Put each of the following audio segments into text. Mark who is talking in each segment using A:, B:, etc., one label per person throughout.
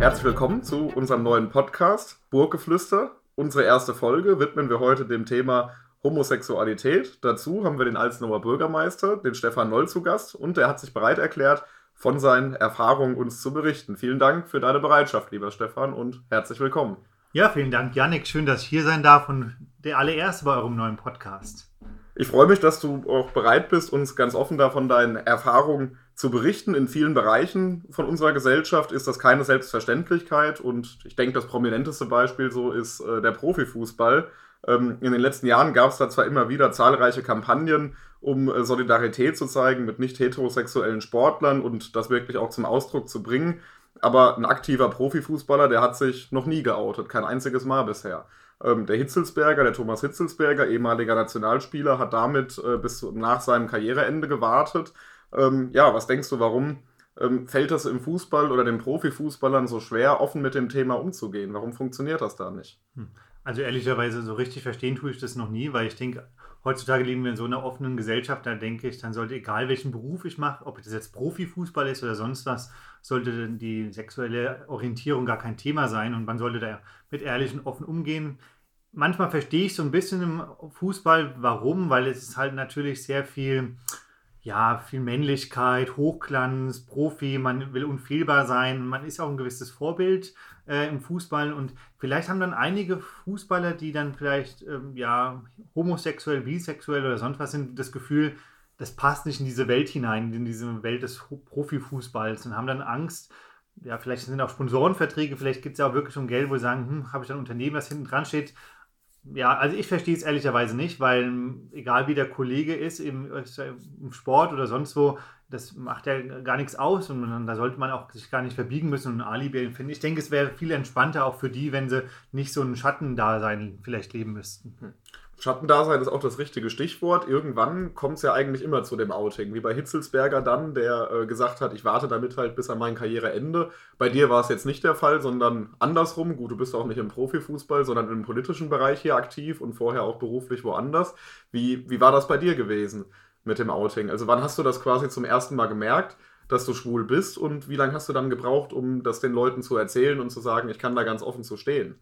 A: Herzlich willkommen zu unserem neuen Podcast Burggeflüster. Unsere erste Folge widmen wir heute dem Thema Homosexualität. Dazu haben wir den Alsnauer Bürgermeister, den Stefan Noll, zu Gast und er hat sich bereit erklärt, von seinen Erfahrungen uns zu berichten. Vielen Dank für deine Bereitschaft, lieber Stefan, und herzlich willkommen.
B: Ja, vielen Dank, Janik. Schön, dass ich hier sein darf und der allererste bei eurem neuen Podcast.
A: Ich freue mich, dass du auch bereit bist, uns ganz offen davon deinen Erfahrungen zu berichten. In vielen Bereichen von unserer Gesellschaft ist das keine Selbstverständlichkeit und ich denke, das prominenteste Beispiel so ist äh, der Profifußball. Ähm, in den letzten Jahren gab es da zwar immer wieder zahlreiche Kampagnen, um äh, Solidarität zu zeigen mit nicht heterosexuellen Sportlern und das wirklich auch zum Ausdruck zu bringen. Aber ein aktiver Profifußballer, der hat sich noch nie geoutet, kein einziges Mal bisher. Ähm, der Hitzelsberger, der Thomas Hitzelsberger, ehemaliger Nationalspieler, hat damit äh, bis nach seinem Karriereende gewartet. Ähm, ja, was denkst du, warum fällt es im Fußball oder den Profifußballern so schwer, offen mit dem Thema umzugehen? Warum funktioniert das da nicht?
B: Hm. Also ehrlicherweise so richtig verstehen tue ich das noch nie, weil ich denke, heutzutage leben wir in so einer offenen Gesellschaft, da denke ich, dann sollte egal welchen Beruf ich mache, ob das jetzt Profifußball ist oder sonst was, sollte die sexuelle Orientierung gar kein Thema sein und man sollte da mit ehrlich und offen umgehen. Manchmal verstehe ich so ein bisschen im Fußball, warum, weil es ist halt natürlich sehr viel ja, viel Männlichkeit, Hochglanz, Profi, man will unfehlbar sein, man ist auch ein gewisses Vorbild äh, im Fußball. Und vielleicht haben dann einige Fußballer, die dann vielleicht ähm, ja homosexuell, bisexuell oder sonst was sind, das Gefühl, das passt nicht in diese Welt hinein, in diese Welt des Profifußballs und haben dann Angst, ja, vielleicht sind auch Sponsorenverträge, vielleicht gibt es ja auch wirklich schon Geld, wo sie sagen, hm, habe ich ein Unternehmen, das hinten dran steht, ja, also ich verstehe es ehrlicherweise nicht, weil egal wie der Kollege ist, im, im, Sport oder sonst wo, das macht ja gar nichts aus und da sollte man auch sich gar nicht verbiegen müssen und ein Alibi finden. Ich denke, es wäre viel entspannter auch für die, wenn sie nicht so ein Schattendasein vielleicht leben müssten.
A: Schattendasein ist auch das richtige Stichwort. Irgendwann kommt es ja eigentlich immer zu dem Outing. Wie bei Hitzelsberger dann, der äh, gesagt hat, ich warte damit halt bis an mein Karriereende. Bei dir war es jetzt nicht der Fall, sondern andersrum. Gut, du bist auch nicht im Profifußball, sondern im politischen Bereich hier aktiv und vorher auch beruflich woanders. Wie, wie war das bei dir gewesen mit dem Outing? Also wann hast du das quasi zum ersten Mal gemerkt? dass du schwul bist und wie lange hast du dann gebraucht, um das den Leuten zu erzählen und zu sagen, ich kann da ganz offen zu stehen?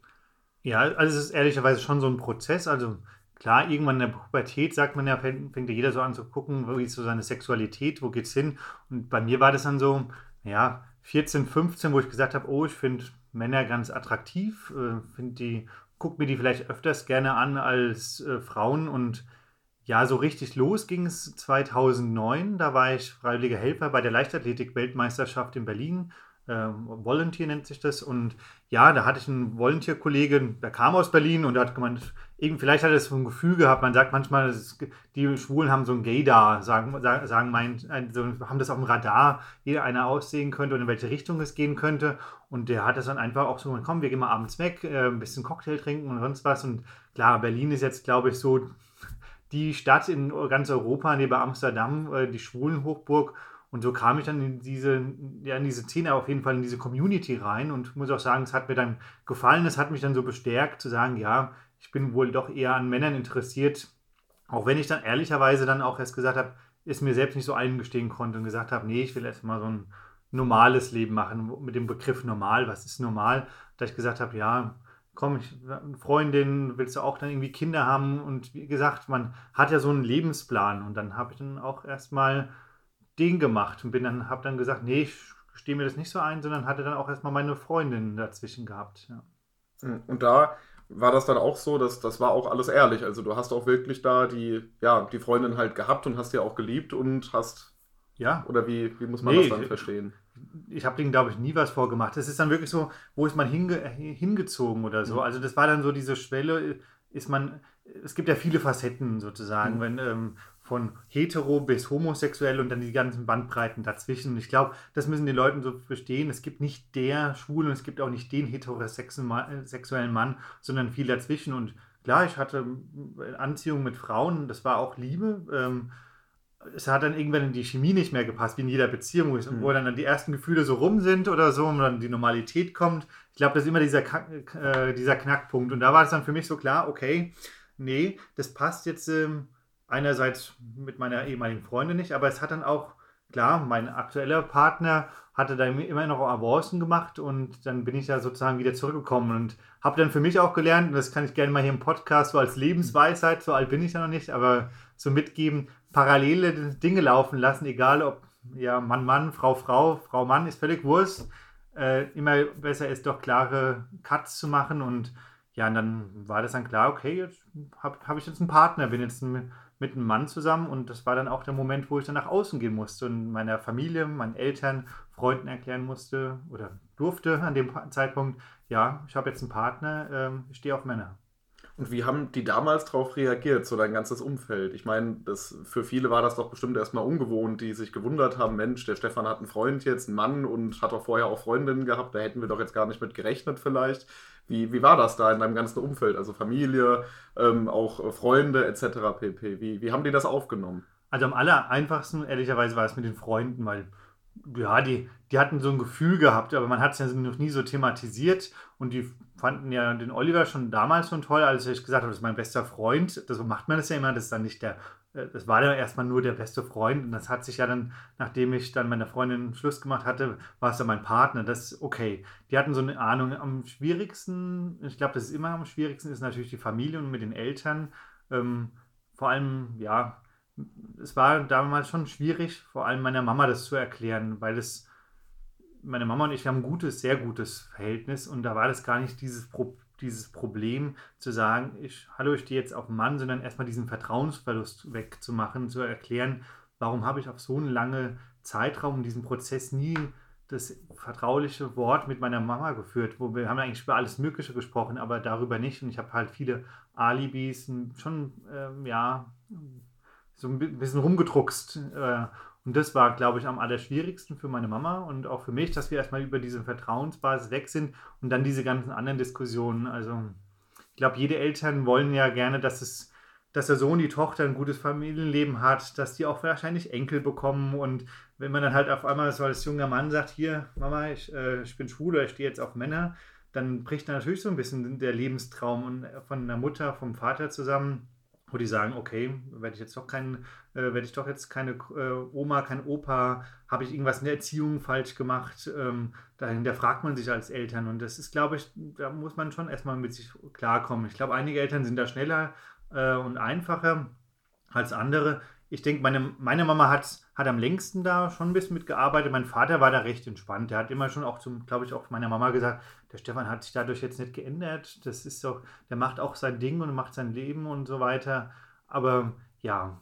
B: Ja, also es ist ehrlicherweise schon so ein Prozess. Also Klar, irgendwann in der Pubertät sagt man ja, fängt, ja jeder so an zu gucken, wie ist so seine Sexualität, wo geht's hin? Und bei mir war das dann so, ja, 14, 15, wo ich gesagt habe, oh, ich finde Männer ganz attraktiv, äh, finde die, guck mir die vielleicht öfters gerne an als äh, Frauen und ja, so richtig los ging es 2009. Da war ich freiwilliger Helfer bei der Leichtathletik-Weltmeisterschaft in Berlin ähm, Volunteer nennt sich das. Und ja, da hatte ich einen Volunteer-Kollegen, der kam aus Berlin und hat gemeint, eben, vielleicht hat er so ein Gefühl gehabt, man sagt manchmal, ist, die Schwulen haben so ein Gay da, sagen, sagen mein, also haben das auf dem Radar, jeder einer aussehen könnte und in welche Richtung es gehen könnte. Und der hat das dann einfach auch so, gesagt, komm, wir gehen mal abends weg, äh, ein bisschen Cocktail trinken und sonst was. Und klar, Berlin ist jetzt, glaube ich, so die Stadt in ganz Europa neben Amsterdam, äh, die Schwulenhochburg. Und so kam ich dann in diese, ja, in diese Szene, auf jeden Fall in diese Community rein und muss auch sagen, es hat mir dann gefallen, es hat mich dann so bestärkt zu sagen, ja, ich bin wohl doch eher an Männern interessiert, auch wenn ich dann ehrlicherweise dann auch erst gesagt habe, es mir selbst nicht so eingestehen konnte und gesagt habe, nee, ich will erst mal so ein normales Leben machen, mit dem Begriff normal, was ist normal, da ich gesagt habe, ja, komm, ich, Freundin, willst du auch dann irgendwie Kinder haben? Und wie gesagt, man hat ja so einen Lebensplan. Und dann habe ich dann auch erstmal Ding gemacht und bin dann, habe dann gesagt, nee, ich stehe mir das nicht so ein, sondern hatte dann auch erstmal meine Freundin dazwischen gehabt. Ja.
A: Hm, und da war das dann auch so, dass das war auch alles ehrlich. Also du hast auch wirklich da die, ja, die Freundin halt gehabt und hast die auch geliebt und hast. Ja. Oder wie, wie muss man nee, das dann verstehen?
B: Ich habe denen, glaube ich, nie was vorgemacht. Das ist dann wirklich so, wo ist man hinge hingezogen oder so. Mhm. Also das war dann so diese Schwelle, ist man, es gibt ja viele Facetten sozusagen, mhm. wenn ähm, von hetero bis homosexuell und dann die ganzen Bandbreiten dazwischen. Und ich glaube, das müssen die Leute so verstehen. Es gibt nicht der Schwule und es gibt auch nicht den heterosexuellen Mann, sondern viel dazwischen. Und klar, ich hatte Anziehung mit Frauen, das war auch Liebe. Ähm, es hat dann irgendwann in die Chemie nicht mehr gepasst, wie in jeder Beziehung, wo, mhm. dann, dann die ersten Gefühle so rum sind oder so und dann die Normalität kommt. Ich glaube, das ist immer dieser, äh, dieser Knackpunkt. Und da war es dann für mich so klar, okay, nee, das passt jetzt ähm, einerseits mit meiner ehemaligen Freundin nicht, aber es hat dann auch, klar, mein aktueller Partner hatte da immer noch Avancen gemacht und dann bin ich da sozusagen wieder zurückgekommen und habe dann für mich auch gelernt, und das kann ich gerne mal hier im Podcast so als Lebensweisheit, so alt bin ich ja noch nicht, aber so mitgeben, parallele Dinge laufen lassen, egal ob ja, Mann, Mann, Frau, Frau, Frau, Mann, ist völlig Wurst. Äh, immer besser ist doch klare Cuts zu machen und ja, und dann war das dann klar, okay, jetzt habe hab ich jetzt einen Partner, bin jetzt ein, mit einem Mann zusammen und das war dann auch der Moment, wo ich dann nach außen gehen musste und meiner Familie, meinen Eltern, Freunden erklären musste oder durfte an dem Zeitpunkt, ja, ich habe jetzt einen Partner, ähm, ich stehe auf Männer.
A: Und wie haben die damals darauf reagiert, so dein ganzes Umfeld? Ich meine, das, für viele war das doch bestimmt erstmal ungewohnt, die sich gewundert haben, Mensch, der Stefan hat einen Freund jetzt, einen Mann und hat doch vorher auch Freundinnen gehabt, da hätten wir doch jetzt gar nicht mit gerechnet vielleicht. Wie, wie war das da in deinem ganzen Umfeld, also Familie, ähm, auch Freunde etc. pp? Wie, wie haben die das aufgenommen?
B: Also am aller einfachsten, ehrlicherweise, war es mit den Freunden, weil ja, die, die hatten so ein Gefühl gehabt, aber man hat es ja noch nie so thematisiert und die fanden ja den Oliver schon damals schon toll, als ich gesagt habe, das ist mein bester Freund. So macht man das ja immer, das ist dann nicht der, äh, das war ja erstmal nur der beste Freund und das hat sich ja dann, nachdem ich dann meiner Freundin Schluss gemacht hatte, war es dann mein Partner. Das okay. Die hatten so eine Ahnung. Am schwierigsten, ich glaube, das ist immer am schwierigsten, ist natürlich die Familie und mit den Eltern. Ähm, vor allem, ja, es war damals schon schwierig, vor allem meiner Mama das zu erklären, weil es, meine Mama und ich haben ein gutes, sehr gutes Verhältnis und da war das gar nicht dieses, Pro, dieses Problem zu sagen, ich, hallo, ich stehe jetzt auf Mann, sondern erstmal diesen Vertrauensverlust wegzumachen, zu erklären, warum habe ich auf so einen langen Zeitraum in diesem Prozess nie das vertrauliche Wort mit meiner Mama geführt, wo wir haben eigentlich über alles Mögliche gesprochen, aber darüber nicht. Und ich habe halt viele Alibis, schon ähm, ja so ein bisschen rumgedruckst. Äh, und das war, glaube ich, am allerschwierigsten für meine Mama und auch für mich, dass wir erstmal über diese Vertrauensbasis weg sind und dann diese ganzen anderen Diskussionen. Also ich glaube, jede Eltern wollen ja gerne, dass es dass der Sohn, die Tochter ein gutes Familienleben hat, dass die auch wahrscheinlich Enkel bekommen. Und wenn man dann halt auf einmal so als junger Mann sagt, hier, Mama, ich, äh, ich bin schwul oder ich stehe jetzt auf Männer, dann bricht natürlich so ein bisschen der Lebenstraum von der Mutter, vom Vater zusammen wo die sagen, okay, werde ich jetzt doch kein, äh, werde ich doch jetzt keine äh, Oma, kein Opa, habe ich irgendwas in der Erziehung falsch gemacht? Ähm, dahinter fragt man sich als Eltern und das ist, glaube ich, da muss man schon erstmal mit sich klarkommen. Ich glaube, einige Eltern sind da schneller äh, und einfacher als andere ich denke, meine, meine Mama hat, hat am längsten da schon ein bisschen mitgearbeitet. Mein Vater war da recht entspannt. Der hat immer schon auch zum, glaube ich, auch meiner Mama gesagt, der Stefan hat sich dadurch jetzt nicht geändert. Das ist doch, der macht auch sein Ding und macht sein Leben und so weiter. Aber ja,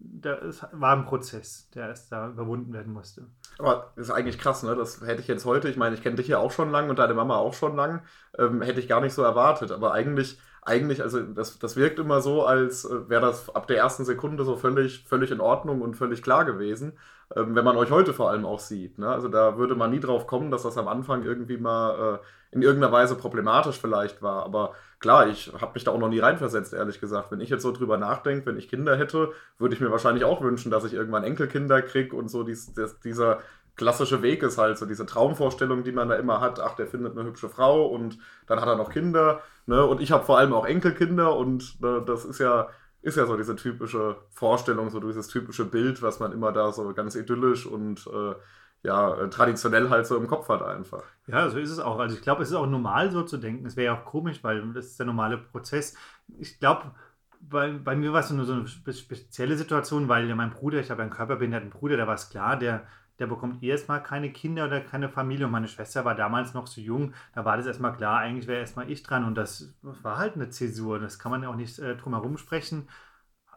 B: das war ein Prozess, der erst da überwunden werden musste.
A: Aber das ist eigentlich krass, ne? Das hätte ich jetzt heute, ich meine, ich kenne dich ja auch schon lang und deine Mama auch schon lang, ähm, hätte ich gar nicht so erwartet. Aber eigentlich eigentlich, also das, das wirkt immer so, als äh, wäre das ab der ersten Sekunde so völlig, völlig in Ordnung und völlig klar gewesen, ähm, wenn man euch heute vor allem auch sieht. Ne? Also da würde man nie drauf kommen, dass das am Anfang irgendwie mal äh, in irgendeiner Weise problematisch vielleicht war. Aber klar, ich habe mich da auch noch nie reinversetzt, ehrlich gesagt. Wenn ich jetzt so drüber nachdenke, wenn ich Kinder hätte, würde ich mir wahrscheinlich auch wünschen, dass ich irgendwann Enkelkinder kriege und so dies, dies, dieser klassische Weg ist halt so diese Traumvorstellung, die man da immer hat. Ach, der findet eine hübsche Frau und dann hat er noch Kinder Ne? Und ich habe vor allem auch Enkelkinder und ne, das ist ja, ist ja so diese typische Vorstellung, so dieses typische Bild, was man immer da so ganz idyllisch und äh, ja, traditionell halt so im Kopf hat einfach.
B: Ja, so ist es auch. Also ich glaube, es ist auch normal so zu denken. Es wäre ja auch komisch, weil das ist der normale Prozess. Ich glaube, bei, bei mir war es eine, so eine spezielle Situation, weil mein Bruder, ich habe einen körperbehinderten Bruder, da war es klar, der der bekommt erstmal keine Kinder oder keine Familie. Und meine Schwester war damals noch so jung, da war das erstmal klar, eigentlich wäre erstmal ich dran. Und das war halt eine Zäsur. Das kann man ja auch nicht äh, drum herum sprechen.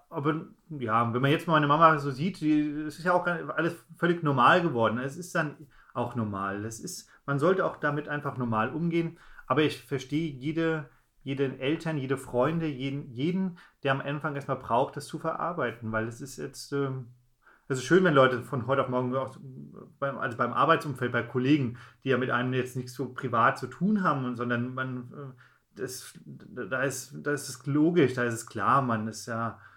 B: Aber ja, wenn man jetzt mal meine Mama so sieht, es ist ja auch alles völlig normal geworden. Es ist dann auch normal. Es ist, man sollte auch damit einfach normal umgehen. Aber ich verstehe jede, jede Eltern, jede Freunde, jeden, jeden, der am Anfang erstmal braucht, das zu verarbeiten, weil es ist jetzt, ähm, es ist schön, wenn Leute von heute auf morgen, beim, also beim Arbeitsumfeld, bei Kollegen, die ja mit einem jetzt nichts so privat zu tun haben, sondern man, äh, das, da, ist, da ist es logisch, da ist es klar, man ist ja äh,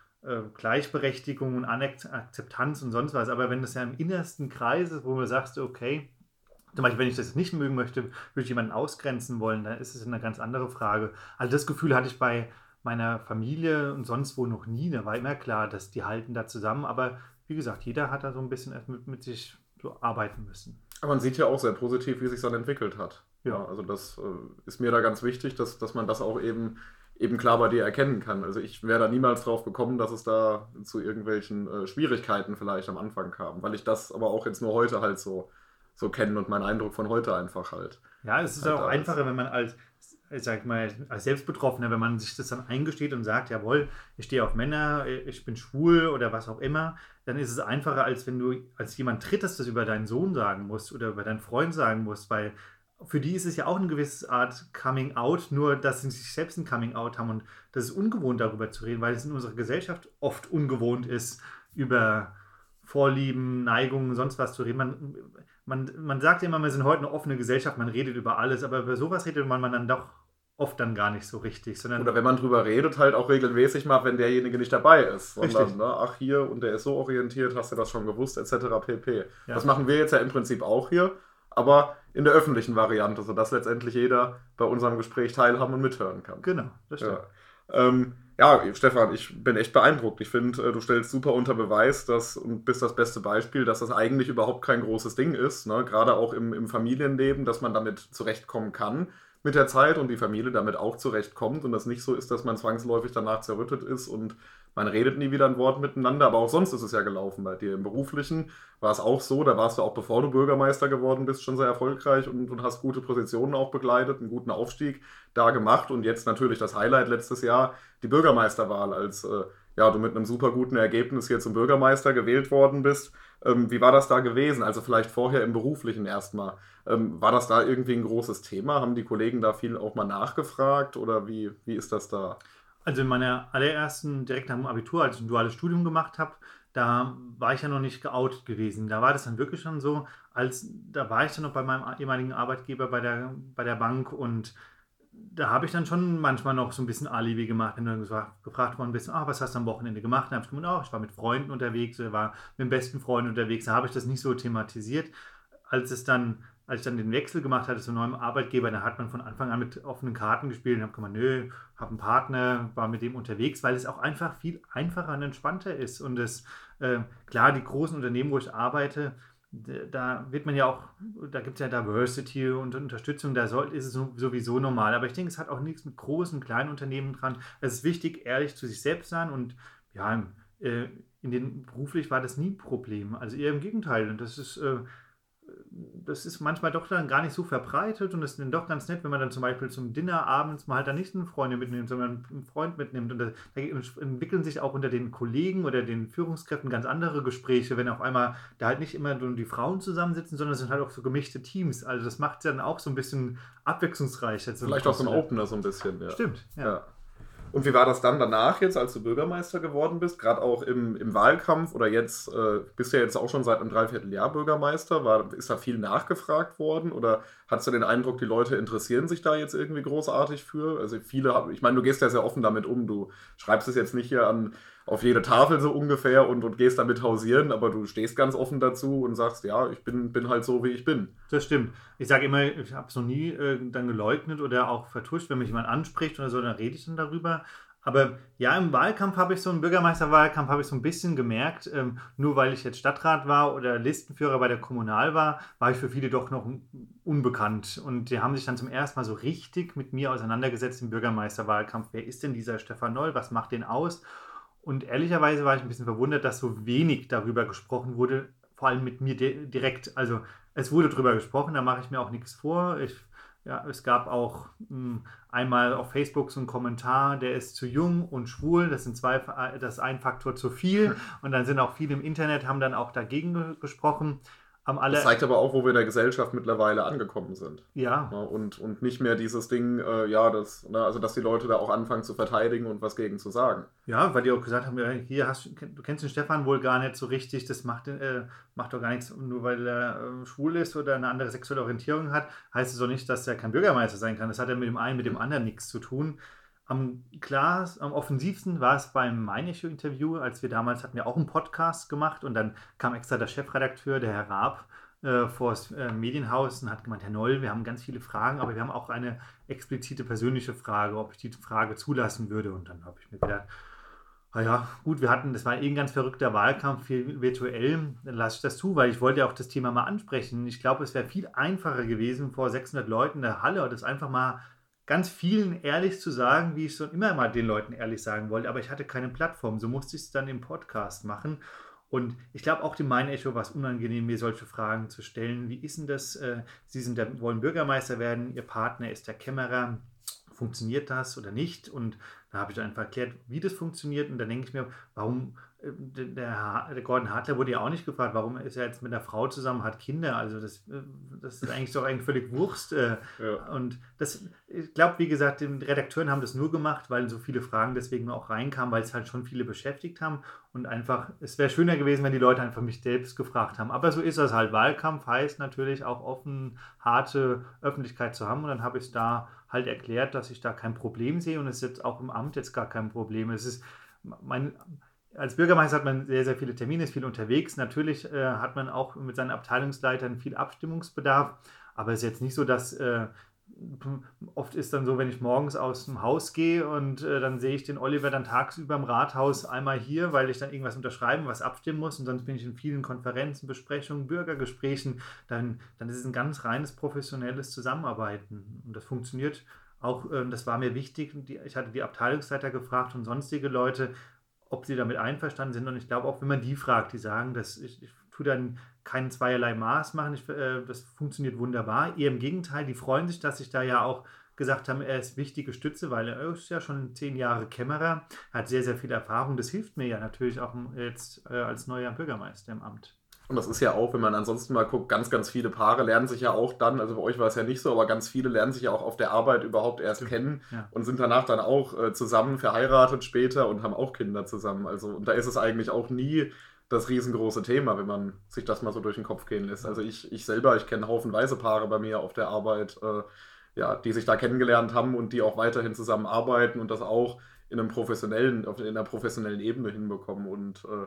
B: Gleichberechtigung und Akzeptanz und sonst was. Aber wenn das ja im innersten Kreis ist, wo man sagt, okay, zum Beispiel, wenn ich das nicht mögen möchte, würde ich jemanden ausgrenzen wollen, dann ist es eine ganz andere Frage. Also das Gefühl hatte ich bei, meiner Familie und sonst wo noch nie. Da war immer klar, dass die halten da zusammen. Aber wie gesagt, jeder hat da so ein bisschen erst mit, mit sich so arbeiten müssen.
A: Aber man sieht ja auch sehr positiv, wie sich dann entwickelt hat. Ja. also das äh, ist mir da ganz wichtig, dass, dass man das auch eben, eben klar bei dir erkennen kann. Also ich wäre da niemals drauf gekommen, dass es da zu irgendwelchen äh, Schwierigkeiten vielleicht am Anfang kam, weil ich das aber auch jetzt nur heute halt so, so kenne und mein Eindruck von heute einfach halt.
B: Ja, es ist halt auch einfacher, wenn man als, sag mal, als Selbstbetroffener, wenn man sich das dann eingesteht und sagt, jawohl, ich stehe auf Männer, ich bin schwul oder was auch immer, dann ist es einfacher, als wenn du als jemand Drittes das über deinen Sohn sagen musst oder über deinen Freund sagen musst, weil für die ist es ja auch eine gewisse Art Coming Out, nur dass sie sich selbst ein Coming Out haben und das ist ungewohnt darüber zu reden, weil es in unserer Gesellschaft oft ungewohnt ist, über Vorlieben, Neigungen, sonst was zu reden. Man, man, man sagt immer, wir sind heute eine offene Gesellschaft, man redet über alles, aber über sowas redet man, man dann doch oft dann gar nicht so richtig. Sondern
A: Oder wenn man drüber redet, halt auch regelmäßig mal, wenn derjenige nicht dabei ist. Sondern, ne, ach hier, und der ist so orientiert, hast du das schon gewusst, etc. pp. Ja. Das machen wir jetzt ja im Prinzip auch hier, aber in der öffentlichen Variante, sodass letztendlich jeder bei unserem Gespräch teilhaben und mithören kann.
B: Genau, das
A: stimmt. Ja. Ähm, ja, Stefan, ich bin echt beeindruckt. Ich finde, äh, du stellst super unter Beweis dass, und bist das beste Beispiel, dass das eigentlich überhaupt kein großes Ding ist. Ne? Gerade auch im, im Familienleben, dass man damit zurechtkommen kann mit der Zeit und die Familie damit auch zurechtkommt und das nicht so ist, dass man zwangsläufig danach zerrüttet ist und man redet nie wieder ein Wort miteinander, aber auch sonst ist es ja gelaufen bei dir. Im Beruflichen war es auch so, da warst du auch bevor du Bürgermeister geworden bist, schon sehr erfolgreich und, und hast gute Positionen auch begleitet, einen guten Aufstieg da gemacht und jetzt natürlich das Highlight letztes Jahr, die Bürgermeisterwahl, als äh, ja, du mit einem super guten Ergebnis hier zum Bürgermeister gewählt worden bist. Ähm, wie war das da gewesen? Also vielleicht vorher im Beruflichen erstmal. Ähm, war das da irgendwie ein großes Thema? Haben die Kollegen da viel auch mal nachgefragt oder wie, wie ist das da?
B: Also in meiner allerersten, direkt nach dem Abitur, als ich ein duales Studium gemacht habe, da war ich ja noch nicht geoutet gewesen. Da war das dann wirklich schon so, als da war ich dann noch bei meinem ehemaligen Arbeitgeber bei der, bei der Bank und da habe ich dann schon manchmal noch so ein bisschen Alibi gemacht, wenn du gefragt worden bist, ah, was hast du am Wochenende gemacht? Dann habe ich gesagt, oh, ich war mit Freunden unterwegs, oder war mit dem besten Freund unterwegs. Da habe ich das nicht so thematisiert. Als es dann, als ich dann den Wechsel gemacht hatte zu neuem Arbeitgeber, da hat man von Anfang an mit offenen Karten gespielt und habe gesagt, nö, habe einen Partner, war mit dem unterwegs, weil es auch einfach viel einfacher und entspannter ist. Und es, äh, klar, die großen Unternehmen, wo ich arbeite, da wird man ja auch, da gibt es ja Diversity und Unterstützung, da soll, ist es sowieso normal. Aber ich denke, es hat auch nichts mit großen, kleinen Unternehmen dran. Es ist wichtig, ehrlich zu sich selbst sein und ja, äh, in den beruflich war das nie ein Problem. Also eher im Gegenteil. Und das ist, äh, das ist manchmal doch dann gar nicht so verbreitet und es ist dann doch ganz nett, wenn man dann zum Beispiel zum Dinner abends mal halt dann nicht eine Freundin mitnimmt, sondern einen Freund mitnimmt. Und da, da entwickeln sich auch unter den Kollegen oder den Führungskräften ganz andere Gespräche, wenn auf einmal da halt nicht immer nur die Frauen zusammensitzen, sondern es sind halt auch so gemischte Teams. Also das macht es dann auch so ein bisschen abwechslungsreicher.
A: Vielleicht auch so ein Opener so ein bisschen. Ja.
B: Stimmt,
A: ja. ja. Und wie war das dann danach jetzt, als du Bürgermeister geworden bist? Gerade auch im, im Wahlkampf oder jetzt, äh, bist du ja jetzt auch schon seit einem Dreivierteljahr Bürgermeister. War, ist da viel nachgefragt worden oder hast du den Eindruck, die Leute interessieren sich da jetzt irgendwie großartig für? Also viele, ich meine, du gehst ja sehr offen damit um. Du schreibst es jetzt nicht hier an auf jede Tafel so ungefähr und, und gehst damit hausieren, aber du stehst ganz offen dazu und sagst, ja, ich bin, bin halt so, wie ich bin.
B: Das stimmt. Ich sage immer, ich habe es noch nie äh, dann geleugnet oder auch vertuscht, wenn mich jemand anspricht oder so, dann rede ich dann darüber. Aber ja, im Wahlkampf habe ich so, im Bürgermeisterwahlkampf habe ich so ein bisschen gemerkt, ähm, nur weil ich jetzt Stadtrat war oder Listenführer bei der Kommunal war, war ich für viele doch noch unbekannt. Und die haben sich dann zum ersten Mal so richtig mit mir auseinandergesetzt im Bürgermeisterwahlkampf. Wer ist denn dieser Stefan Noll? Was macht den aus? Und ehrlicherweise war ich ein bisschen verwundert, dass so wenig darüber gesprochen wurde, vor allem mit mir direkt. Also es wurde darüber gesprochen, da mache ich mir auch nichts vor. Ich, ja, es gab auch mh, hm, einmal auf Facebook so einen Kommentar, der ist zu jung und schwul. Das sind zwei, das ist ein Faktor zu viel. Und dann sind auch viele im Internet, haben dann auch dagegen gesprochen
A: das zeigt aber auch, wo wir in der Gesellschaft mittlerweile angekommen sind.
B: Ja.
A: und, und nicht mehr dieses Ding, äh, ja, das, ne, also dass die Leute da auch anfangen zu verteidigen und was gegen zu sagen.
B: Ja, weil die auch gesagt haben, ja, hier hast du kennst den Stefan wohl gar nicht so richtig, das macht, äh, macht doch gar nichts, nur weil er äh, schwul ist oder eine andere sexuelle Orientierung hat, heißt es doch nicht, dass er kein Bürgermeister sein kann. Das hat ja mit dem einen, mit dem anderen nichts zu tun. Am klar, am offensivsten war es beim Meinecho-Interview, als wir damals hatten wir auch einen Podcast gemacht und dann kam extra der Chefredakteur, der Herr Raab, äh, vor das äh, Medienhaus und hat gemeint, Herr Noll, wir haben ganz viele Fragen, aber wir haben auch eine explizite persönliche Frage, ob ich die Frage zulassen würde. Und dann habe ich mir gedacht, naja, gut, wir hatten, das war eh ein ganz verrückter Wahlkampf, viel virtuell, dann lasse ich das zu, weil ich wollte ja auch das Thema mal ansprechen. Ich glaube, es wäre viel einfacher gewesen, vor 600 Leuten in der Halle das einfach mal ganz vielen ehrlich zu sagen, wie ich schon immer mal den Leuten ehrlich sagen wollte, aber ich hatte keine Plattform, so musste ich es dann im Podcast machen. Und ich glaube auch dem Main-Echo war es unangenehm, mir solche Fragen zu stellen. Wie ist denn das? Äh, Sie sind der, wollen Bürgermeister werden, Ihr Partner ist der Kämmerer. Funktioniert das oder nicht? Und da habe ich einfach erklärt, wie das funktioniert. Und dann denke ich mir, warum der, der, Gordon Hartler wurde ja auch nicht gefragt, warum ist er jetzt mit einer Frau zusammen, hat Kinder. Also das, äh, das ist eigentlich doch eigentlich völlig Wurst. Äh. Ja. Und das, ich glaube, wie gesagt, die Redakteuren haben das nur gemacht, weil so viele Fragen deswegen auch reinkamen, weil es halt schon viele beschäftigt haben. Und einfach, es wäre schöner gewesen, wenn die Leute einfach mich selbst gefragt haben. Aber so ist das halt. Wahlkampf heißt natürlich auch offen, harte Öffentlichkeit zu haben. Und dann habe ich es da halt erklärt, dass ich da kein Problem sehe. Und es ist jetzt auch im Amt jetzt gar kein Problem. Es ist mein als Bürgermeister hat man sehr, sehr viele Termine, ist viel unterwegs. Natürlich äh, hat man auch mit seinen Abteilungsleitern viel Abstimmungsbedarf, aber es ist jetzt nicht so, dass äh, oft ist dann so, wenn ich morgens aus dem Haus gehe und äh, dann sehe ich den Oliver dann tagsüber im Rathaus einmal hier, weil ich dann irgendwas unterschreiben, was abstimmen muss. Und sonst bin ich in vielen Konferenzen, Besprechungen, Bürgergesprächen, dann, dann ist es ein ganz reines professionelles Zusammenarbeiten. Und das funktioniert auch, ähm, das war mir wichtig. Ich hatte die Abteilungsleiter gefragt und sonstige Leute, ob sie damit einverstanden sind. Und ich glaube auch, wenn man die fragt, die sagen, dass ich, ich tue dann kein zweierlei Maß machen, ich, äh, das funktioniert wunderbar. Eher im Gegenteil, die freuen sich, dass ich da ja auch gesagt haben, er ist wichtige Stütze, weil er ist ja schon zehn Jahre Kämmerer, hat sehr, sehr viel Erfahrung. Das hilft mir ja natürlich auch jetzt äh, als neuer Bürgermeister im Amt.
A: Und das ist ja auch, wenn man ansonsten mal guckt, ganz, ganz viele Paare lernen sich ja auch dann, also bei euch war es ja nicht so, aber ganz viele lernen sich ja auch auf der Arbeit überhaupt erst kennen ja. und sind danach dann auch äh, zusammen verheiratet später und haben auch Kinder zusammen. Also und da ist es eigentlich auch nie das riesengroße Thema, wenn man sich das mal so durch den Kopf gehen lässt. Also ich, ich selber, ich kenne haufenweise Paare bei mir auf der Arbeit, äh, ja, die sich da kennengelernt haben und die auch weiterhin zusammenarbeiten und das auch in einem professionellen, auf in einer professionellen Ebene hinbekommen. Und äh,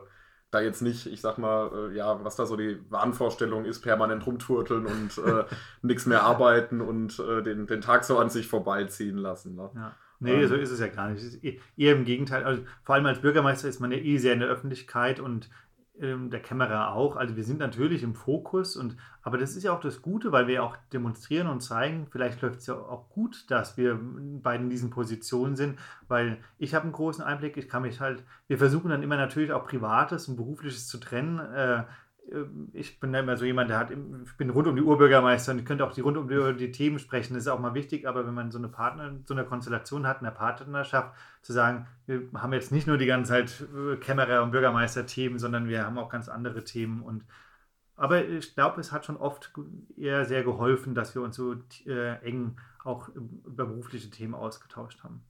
A: da jetzt nicht, ich sag mal, äh, ja, was da so die Wahnvorstellung ist, permanent rumturteln und äh, nichts mehr arbeiten und äh, den, den Tag so an sich vorbeiziehen lassen. Ne?
B: Ja. Nee, ähm, so ist es ja gar nicht. eher im Gegenteil. Also, vor allem als Bürgermeister ist man ja eh sehr in der Öffentlichkeit und der Kamera auch. Also wir sind natürlich im Fokus und aber das ist ja auch das Gute, weil wir auch demonstrieren und zeigen, vielleicht läuft es ja auch gut, dass wir beide in diesen Positionen sind, weil ich habe einen großen Einblick, ich kann mich halt, wir versuchen dann immer natürlich auch Privates und Berufliches zu trennen. Äh, ähm, ich bin immer so jemand, der hat, ich bin rund um die Urbürgermeister und ich könnte auch die rund um die, die, Themen sprechen, das ist auch mal wichtig, aber wenn man so eine Partner, so eine Konstellation hat, eine Partnerschaft, zu sagen, wir haben jetzt nicht nur die ganze Zeit äh, Kämmerer- und Bürgermeister-Themen, sondern wir haben auch ganz andere Themen und aber ich glaube, es hat schon oft eher sehr geholfen, dass wir uns so äh, eng auch über berufliche Themen ausgetauscht haben.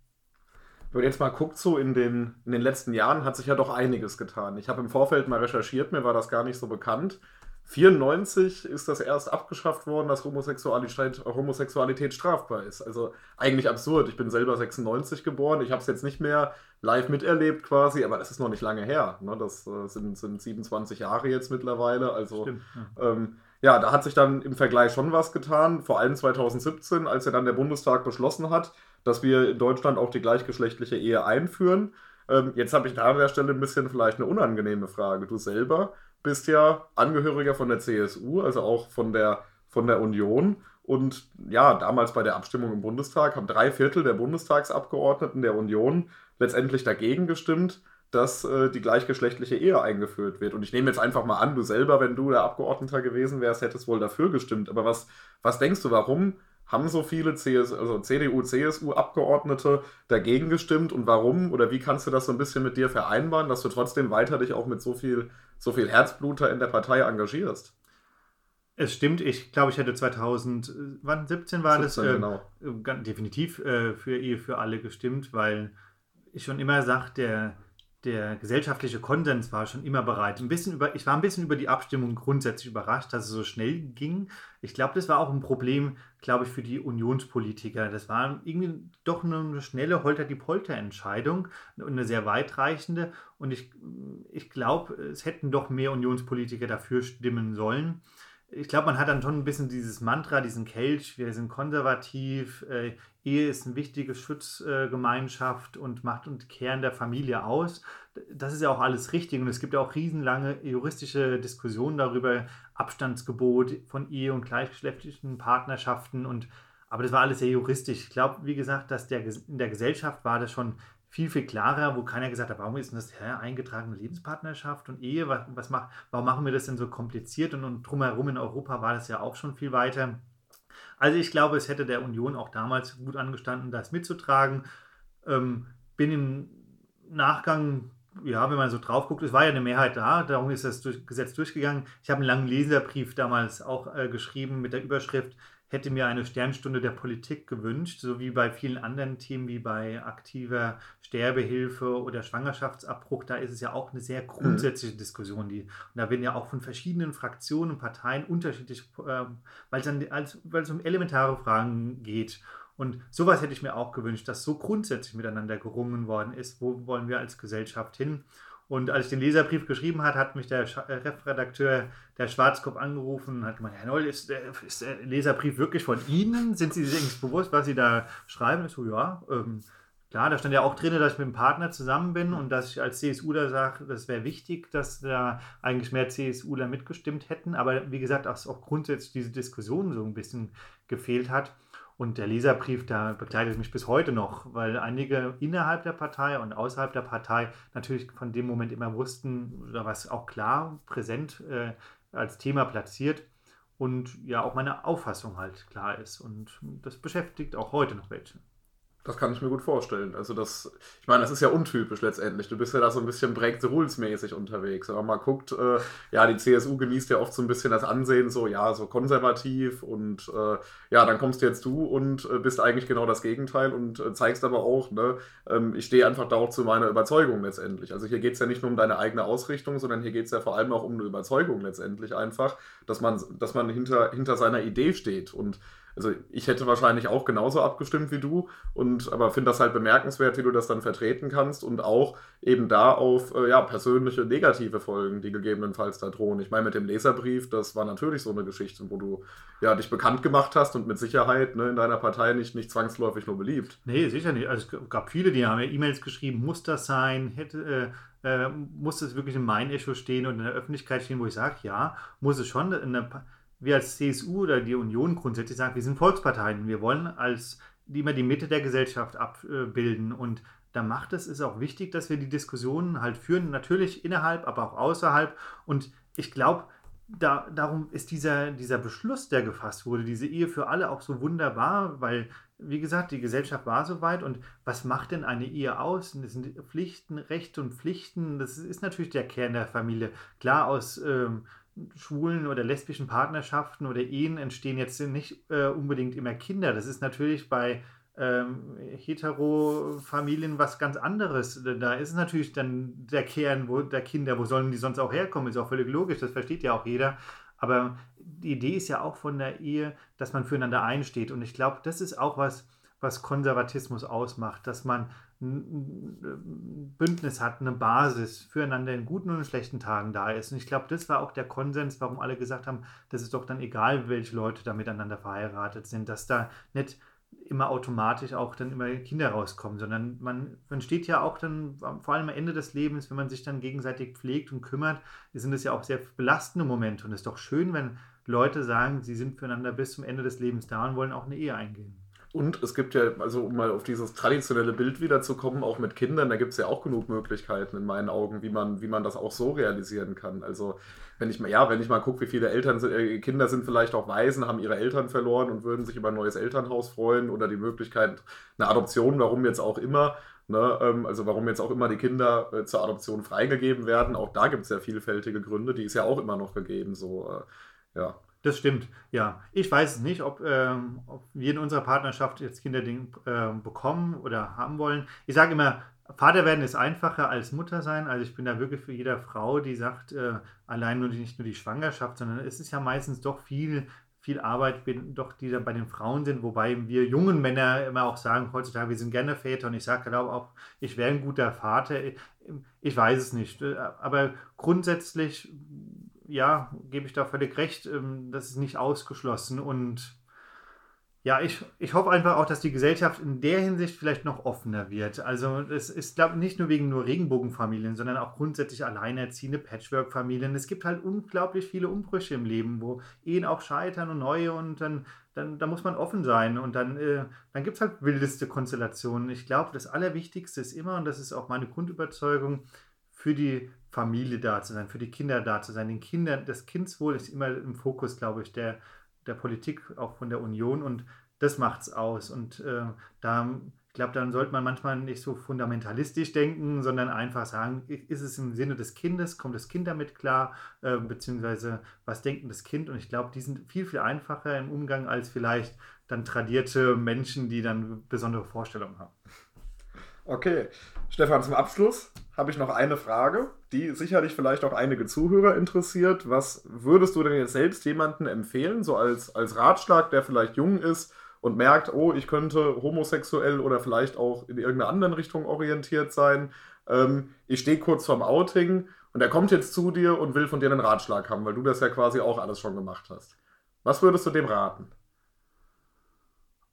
A: Wenn man jetzt mal guckt, so in den, in den letzten Jahren hat sich ja doch einiges getan. Ich habe im Vorfeld mal recherchiert, mir war das gar nicht so bekannt. 94 ist das erst abgeschafft worden, dass Homosexualität, Homosexualität strafbar ist. Also eigentlich absurd. Ich bin selber 96 geboren. Ich habe es jetzt nicht mehr live miterlebt quasi, aber das ist noch nicht lange her. Ne? Das äh, sind, sind 27 Jahre jetzt mittlerweile. Also Stimmt, ja. Ähm, ja, da hat sich dann im Vergleich schon was getan. Vor allem 2017, als ja dann der Bundestag beschlossen hat, dass wir in Deutschland auch die gleichgeschlechtliche Ehe einführen. Ähm, jetzt habe ich da an der Stelle ein bisschen vielleicht eine unangenehme Frage. Du selber bist ja Angehöriger von der CSU, also auch von der, von der Union. Und ja, damals bei der Abstimmung im Bundestag haben drei Viertel der Bundestagsabgeordneten der Union letztendlich dagegen gestimmt, dass äh, die gleichgeschlechtliche Ehe eingeführt wird. Und ich nehme jetzt einfach mal an, du selber, wenn du der Abgeordneter gewesen wärst, hättest wohl dafür gestimmt. Aber was, was denkst du, warum haben so viele CS, also CDU, CSU-Abgeordnete dagegen gestimmt und warum oder wie kannst du das so ein bisschen mit dir vereinbaren, dass du trotzdem weiter dich auch mit so viel, so viel Herzbluter in der Partei engagierst?
B: Es stimmt, ich glaube, ich hätte 2017 war 17, das äh, genau. äh, definitiv äh, für Ehe für alle gestimmt, weil ich schon immer sage, der der gesellschaftliche Konsens war schon immer bereit. Ein bisschen über, ich war ein bisschen über die Abstimmung grundsätzlich überrascht, dass es so schnell ging. Ich glaube, das war auch ein Problem, glaube ich, für die Unionspolitiker. Das war irgendwie doch eine schnelle Holter-die-Polter-Entscheidung und eine sehr weitreichende. Und ich, ich glaube, es hätten doch mehr Unionspolitiker dafür stimmen sollen. Ich glaube, man hat dann schon ein bisschen dieses Mantra, diesen Kelch, wir sind konservativ, äh, Ehe ist eine wichtige Schutzgemeinschaft äh, und macht und Kern der Familie aus. Das ist ja auch alles richtig und es gibt ja auch riesenlange juristische Diskussionen darüber, Abstandsgebot von Ehe und gleichgeschlechtlichen Partnerschaften und aber das war alles sehr juristisch. Ich glaube, wie gesagt, dass der, in der Gesellschaft war das schon viel, viel klarer, wo keiner gesagt hat, warum ist denn das hä, eingetragene Lebenspartnerschaft und Ehe, was, was macht, warum machen wir das denn so kompliziert und, und drumherum in Europa war das ja auch schon viel weiter. Also ich glaube, es hätte der Union auch damals gut angestanden, das mitzutragen. Ähm, bin im Nachgang, ja, wenn man so drauf guckt, es war ja eine Mehrheit da, darum ist das durch, Gesetz durchgegangen. Ich habe einen langen Leserbrief damals auch äh, geschrieben mit der Überschrift hätte mir eine Sternstunde der Politik gewünscht, so wie bei vielen anderen Themen wie bei aktiver Sterbehilfe oder Schwangerschaftsabbruch. Da ist es ja auch eine sehr mhm. grundsätzliche mhm. Diskussion. Die, und da werden ja auch von verschiedenen Fraktionen und Parteien unterschiedlich, äh, weil, es dann, als, weil es um elementare Fragen geht. Und sowas hätte ich mir auch gewünscht, dass so grundsätzlich miteinander gerungen worden ist. Wo wollen wir als Gesellschaft hin? Und als ich den Leserbrief geschrieben hat, hat mich der äh, Refredakteur der Schwarzkopf angerufen und hat gemeint, Herr Noll, ist, ist, der Leserbrief wirklich von Ihnen? Sind Sie sich bewusst, was Sie da schreiben? Ich so, ja, ähm, klar, da stand ja auch drin, dass ich mit dem Partner zusammen bin und dass ich als CSUler sage, das wäre wichtig, dass da eigentlich mehr CSUler mitgestimmt hätten. Aber wie gesagt, dass auch grundsätzlich diese Diskussion so ein bisschen gefehlt hat. Und der Leserbrief, da begleitet mich bis heute noch, weil einige innerhalb der Partei und außerhalb der Partei natürlich von dem Moment immer wussten, oder was auch klar präsent äh, als Thema platziert und ja auch meine Auffassung halt klar ist. Und das beschäftigt auch heute noch welche.
A: Das kann ich mir gut vorstellen. Also das, ich meine, das ist ja untypisch letztendlich. Du bist ja da so ein bisschen Break the Rules mäßig unterwegs. Wenn man mal guckt, äh, ja, die CSU genießt ja oft so ein bisschen das Ansehen, so ja, so konservativ und äh, ja, dann kommst jetzt du und äh, bist eigentlich genau das Gegenteil und äh, zeigst aber auch, ne, ähm, ich stehe einfach da auch zu meiner Überzeugung letztendlich. Also hier geht es ja nicht nur um deine eigene Ausrichtung, sondern hier geht es ja vor allem auch um eine Überzeugung letztendlich einfach, dass man, dass man hinter, hinter seiner Idee steht und also ich hätte wahrscheinlich auch genauso abgestimmt wie du und aber finde das halt bemerkenswert, wie du das dann vertreten kannst und auch eben da auf äh, ja, persönliche negative Folgen, die gegebenenfalls da drohen. Ich meine, mit dem Leserbrief, das war natürlich so eine Geschichte, wo du ja dich bekannt gemacht hast und mit Sicherheit ne, in deiner Partei nicht, nicht zwangsläufig nur beliebt.
B: Nee, sicher nicht. Also es gab viele, die haben ja E-Mails geschrieben, muss das sein, hätte. Äh, äh, muss es wirklich in mein Echo stehen und in der Öffentlichkeit stehen, wo ich sage, ja, muss es schon. Eine, wir als CSU oder die Union grundsätzlich sagen, wir sind Volksparteien. Wir wollen als immer die Mitte der Gesellschaft abbilden. Und da macht es, ist auch wichtig, dass wir die Diskussionen halt führen, natürlich innerhalb, aber auch außerhalb. Und ich glaube, da, darum ist dieser, dieser Beschluss, der gefasst wurde, diese Ehe für alle auch so wunderbar, weil, wie gesagt, die Gesellschaft war so weit. Und was macht denn eine Ehe aus? Das sind Pflichten, Rechte und Pflichten. Das ist natürlich der Kern der Familie. Klar, aus ähm, schwulen oder lesbischen Partnerschaften oder Ehen entstehen jetzt nicht äh, unbedingt immer Kinder. Das ist natürlich bei ähm, Hetero-Familien was ganz anderes. Da ist natürlich dann der Kern wo, der Kinder, wo sollen die sonst auch herkommen, ist auch völlig logisch, das versteht ja auch jeder. Aber die Idee ist ja auch von der Ehe, dass man füreinander einsteht. Und ich glaube, das ist auch was, was Konservatismus ausmacht, dass man ein Bündnis hat, eine Basis füreinander in guten und in schlechten Tagen da ist. Und ich glaube, das war auch der Konsens, warum alle gesagt haben, das ist doch dann egal, welche Leute da miteinander verheiratet sind, dass da nicht immer automatisch auch dann immer Kinder rauskommen, sondern man, man steht ja auch dann, vor allem am Ende des Lebens, wenn man sich dann gegenseitig pflegt und kümmert, sind das ja auch sehr belastende Momente. Und es ist doch schön, wenn Leute sagen, sie sind füreinander bis zum Ende des Lebens da und wollen auch eine Ehe eingehen.
A: Und es gibt ja, also um mal auf dieses traditionelle Bild wiederzukommen, auch mit Kindern, da gibt es ja auch genug Möglichkeiten in meinen Augen, wie man, wie man das auch so realisieren kann. Also wenn ich mal, ja, wenn ich mal gucke, wie viele Eltern äh, Kinder sind vielleicht auch Waisen, haben ihre Eltern verloren und würden sich über ein neues Elternhaus freuen oder die Möglichkeit, eine Adoption, warum jetzt auch immer. Ne, ähm, also warum jetzt auch immer die Kinder äh, zur Adoption freigegeben werden, auch da gibt es ja vielfältige Gründe, die ist ja auch immer noch gegeben. So, äh, ja.
B: Das stimmt, ja. Ich weiß es nicht, ob, ähm, ob wir in unserer Partnerschaft jetzt Kinder äh, bekommen oder haben wollen. Ich sage immer, Vater werden ist einfacher als Mutter sein. Also ich bin da wirklich für jede Frau, die sagt, äh, allein nur die, nicht nur die Schwangerschaft, sondern es ist ja meistens doch viel, viel Arbeit, doch die da bei den Frauen sind, wobei wir jungen Männer immer auch sagen, heutzutage, wir sind gerne Väter und ich sage glaube auch, ich wäre ein guter Vater. Ich weiß es nicht. Aber grundsätzlich ja, gebe ich da völlig recht, ähm, das ist nicht ausgeschlossen und ja, ich, ich hoffe einfach auch, dass die Gesellschaft in der Hinsicht vielleicht noch offener wird. Also es ist, glaube ich, nicht nur wegen nur Regenbogenfamilien, sondern auch grundsätzlich alleinerziehende Patchwork-Familien. Es gibt halt unglaublich viele Umbrüche im Leben, wo Ehen auch scheitern und neue und dann, dann da muss man offen sein und dann, äh, dann gibt es halt wildeste Konstellationen. Ich glaube, das Allerwichtigste ist immer, und das ist auch meine Grundüberzeugung, für die Familie da zu sein, für die Kinder da zu sein. Den Kindern, das Kindswohl ist immer im Fokus, glaube ich, der, der Politik, auch von der Union und das macht es aus. Und äh, da, ich glaube, dann sollte man manchmal nicht so fundamentalistisch denken, sondern einfach sagen, ist es im Sinne des Kindes, kommt das Kind damit klar, äh, beziehungsweise was denkt das Kind? Und ich glaube, die sind viel, viel einfacher im Umgang als vielleicht dann tradierte Menschen, die dann besondere Vorstellungen haben.
A: Okay, Stefan, zum Abschluss habe ich noch eine Frage, die sicherlich vielleicht auch einige Zuhörer interessiert. Was würdest du denn jetzt selbst jemandem empfehlen, so als, als Ratschlag, der vielleicht jung ist und merkt, oh, ich könnte homosexuell oder vielleicht auch in irgendeiner anderen Richtung orientiert sein. Ähm, ich stehe kurz vorm Outing und er kommt jetzt zu dir und will von dir einen Ratschlag haben, weil du das ja quasi auch alles schon gemacht hast. Was würdest du dem raten?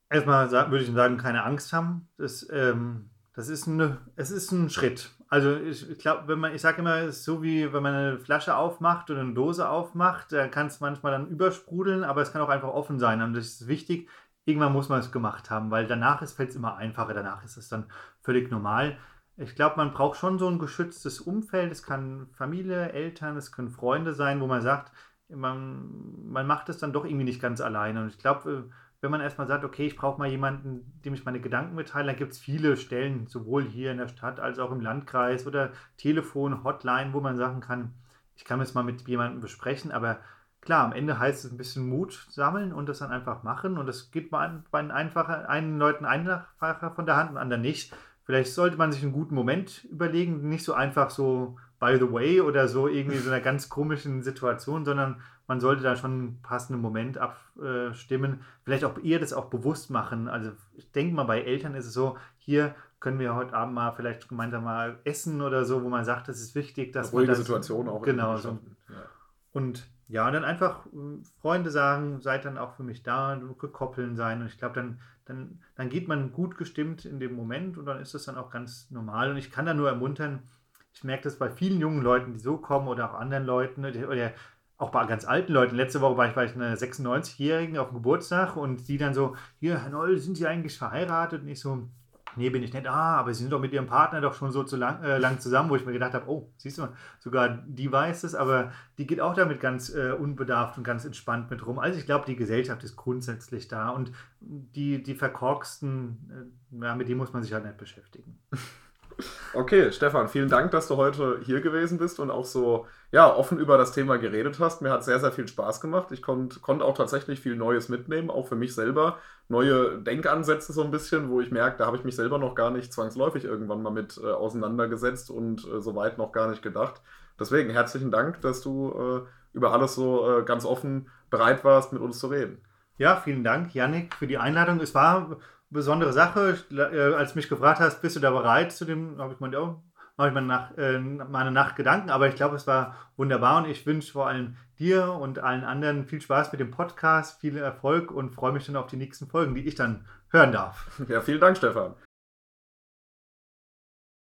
B: Erstmal würde ich sagen, keine Angst haben. Das, ähm, das ist, eine, es ist ein Schritt. Also ich, glaube, wenn man, ich sage immer, es ist so wie wenn man eine Flasche aufmacht oder eine Dose aufmacht, da kann es manchmal dann übersprudeln, aber es kann auch einfach offen sein. Und das ist wichtig. Irgendwann muss man es gemacht haben, weil danach fällt es immer einfacher, danach ist es dann völlig normal. Ich glaube, man braucht schon so ein geschütztes Umfeld. Es kann Familie, Eltern, es können Freunde sein, wo man sagt, man, man macht es dann doch irgendwie nicht ganz alleine. Und ich glaube, wenn man erstmal sagt, okay, ich brauche mal jemanden, dem ich meine Gedanken mitteile, dann gibt es viele Stellen, sowohl hier in der Stadt als auch im Landkreis oder Telefon, Hotline, wo man sagen kann, ich kann es mal mit jemandem besprechen, aber klar, am Ende heißt es ein bisschen Mut sammeln und das dann einfach machen und das geht bei einfacher, einen Leuten einfacher von der Hand und anderen nicht. Vielleicht sollte man sich einen guten Moment überlegen, nicht so einfach so by the way oder so irgendwie so einer ganz komischen Situation, sondern man sollte da schon einen passenden Moment abstimmen. Vielleicht auch ihr das auch bewusst machen. Also ich denke mal, bei Eltern ist es so, hier können wir heute Abend mal vielleicht gemeinsam mal essen oder so, wo man sagt, das ist wichtig, dass
A: ruhige
B: man
A: das, Situation auch.
B: Genau. So. Ja. Und ja, dann einfach äh, Freunde sagen, seid dann auch für mich da, gekoppeln sein. Und ich glaube, dann, dann, dann geht man gut gestimmt in dem Moment und dann ist das dann auch ganz normal. Und ich kann da nur ermuntern, ich merke das bei vielen jungen Leuten, die so kommen oder auch anderen Leuten oder auch bei ganz alten Leuten. Letzte Woche war ich bei einer 96-Jährigen auf dem Geburtstag und die dann so, hier, Herr Noll, sind Sie eigentlich verheiratet? Und ich so, nee, bin ich nicht. Ah, aber Sie sind doch mit Ihrem Partner doch schon so zu lang, äh, lang zusammen, wo ich mir gedacht habe, oh, siehst du, sogar die weiß es, aber die geht auch damit ganz äh, unbedarft und ganz entspannt mit rum. Also ich glaube, die Gesellschaft ist grundsätzlich da und die, die verkorksten, äh, ja, mit denen muss man sich halt nicht beschäftigen.
A: Okay, Stefan, vielen Dank, dass du heute hier gewesen bist und auch so ja, offen über das Thema geredet hast. Mir hat sehr, sehr viel Spaß gemacht. Ich konnte konnt auch tatsächlich viel Neues mitnehmen, auch für mich selber. Neue Denkansätze so ein bisschen, wo ich merke, da habe ich mich selber noch gar nicht zwangsläufig irgendwann mal mit äh, auseinandergesetzt und äh, so noch gar nicht gedacht. Deswegen herzlichen Dank, dass du äh, über alles so äh, ganz offen bereit warst, mit uns zu reden.
B: Ja, vielen Dank, Yannick, für die Einladung. Es war besondere Sache. Äh, als du mich gefragt hast, bist du da bereit zu dem, habe ich mal, ja, mache ich mal nach, äh, meine Nacht Gedanken. Aber ich glaube, es war wunderbar und ich wünsche vor allem dir und allen anderen viel Spaß mit dem Podcast, viel Erfolg und freue mich schon auf die nächsten Folgen, die ich dann hören darf.
A: Ja, vielen Dank, Stefan.